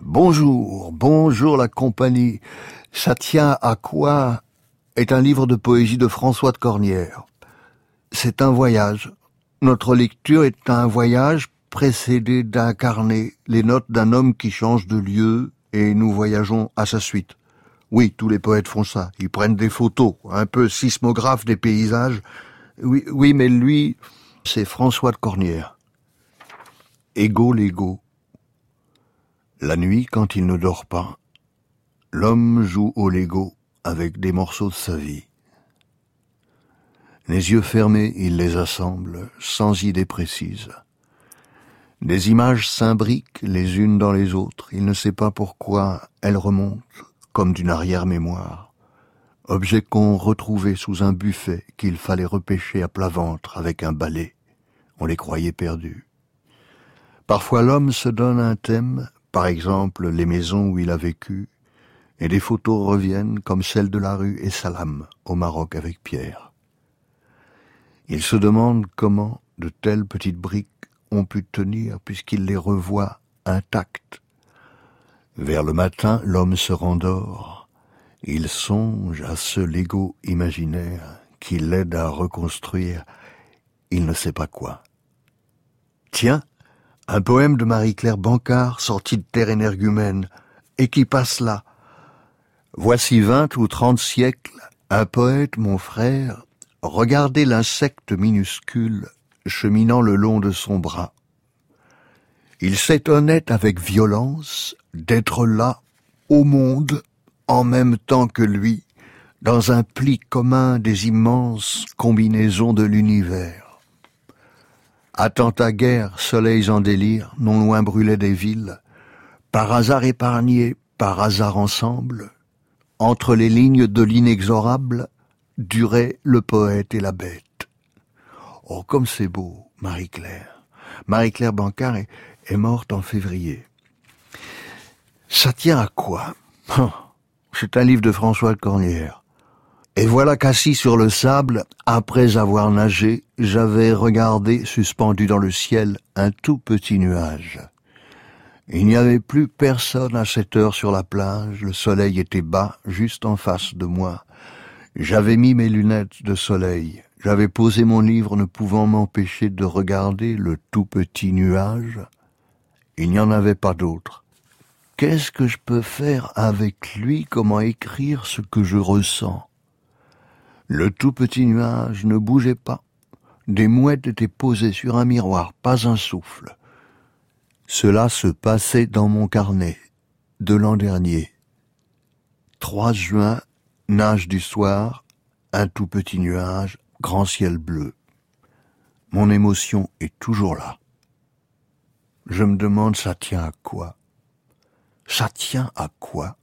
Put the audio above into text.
Bonjour, bonjour la compagnie. Ça tient à quoi est un livre de poésie de François de Cornières. C'est un voyage. Notre lecture est un voyage précédé d'un carnet, les notes d'un homme qui change de lieu et nous voyageons à sa suite. Oui, tous les poètes font ça. Ils prennent des photos, un peu sismographes des paysages. Oui, oui, mais lui, c'est François de Cornières. Ego l'ego. La nuit, quand il ne dort pas, l'homme joue au Lego avec des morceaux de sa vie. Les yeux fermés, il les assemble, sans idée précise. Des images s'imbriquent les unes dans les autres, il ne sait pas pourquoi elles remontent, comme d'une arrière-mémoire. Objets qu'on retrouvait sous un buffet qu'il fallait repêcher à plat ventre avec un balai. On les croyait perdus. Parfois l'homme se donne un thème par exemple les maisons où il a vécu, et des photos reviennent comme celle de la rue Essalam au Maroc avec Pierre. Il se demande comment de telles petites briques ont pu tenir puisqu'il les revoit intactes. Vers le matin, l'homme se rendort. Il songe à ce Lego imaginaire qui l'aide à reconstruire il ne sait pas quoi. Tiens, un poème de Marie-Claire Bancard sorti de terre énergumène, et qui passe là. Voici vingt ou trente siècles, un poète, mon frère, regardait l'insecte minuscule cheminant le long de son bras. Il s'étonnait avec violence d'être là, au monde, en même temps que lui, dans un pli commun des immenses combinaisons de l'univers. Attentat guerre, soleils en délire, non loin brûlaient des villes, par hasard épargnés, par hasard ensemble, entre les lignes de l'inexorable, duraient le poète et la bête. Oh, comme c'est beau, Marie-Claire. Marie-Claire Bancard est, est, morte en février. Ça tient à quoi? C'est un livre de François de Cornières. Et voilà qu'assis sur le sable, après avoir nagé, j'avais regardé, suspendu dans le ciel, un tout petit nuage. Il n'y avait plus personne à cette heure sur la plage, le soleil était bas, juste en face de moi. J'avais mis mes lunettes de soleil, j'avais posé mon livre ne pouvant m'empêcher de regarder le tout petit nuage. Il n'y en avait pas d'autre. Qu'est-ce que je peux faire avec lui? Comment écrire ce que je ressens? Le tout petit nuage ne bougeait pas. Des mouettes étaient posées sur un miroir, pas un souffle. Cela se passait dans mon carnet de l'an dernier. 3 juin, nage du soir, un tout petit nuage, grand ciel bleu. Mon émotion est toujours là. Je me demande ça tient à quoi? Ça tient à quoi?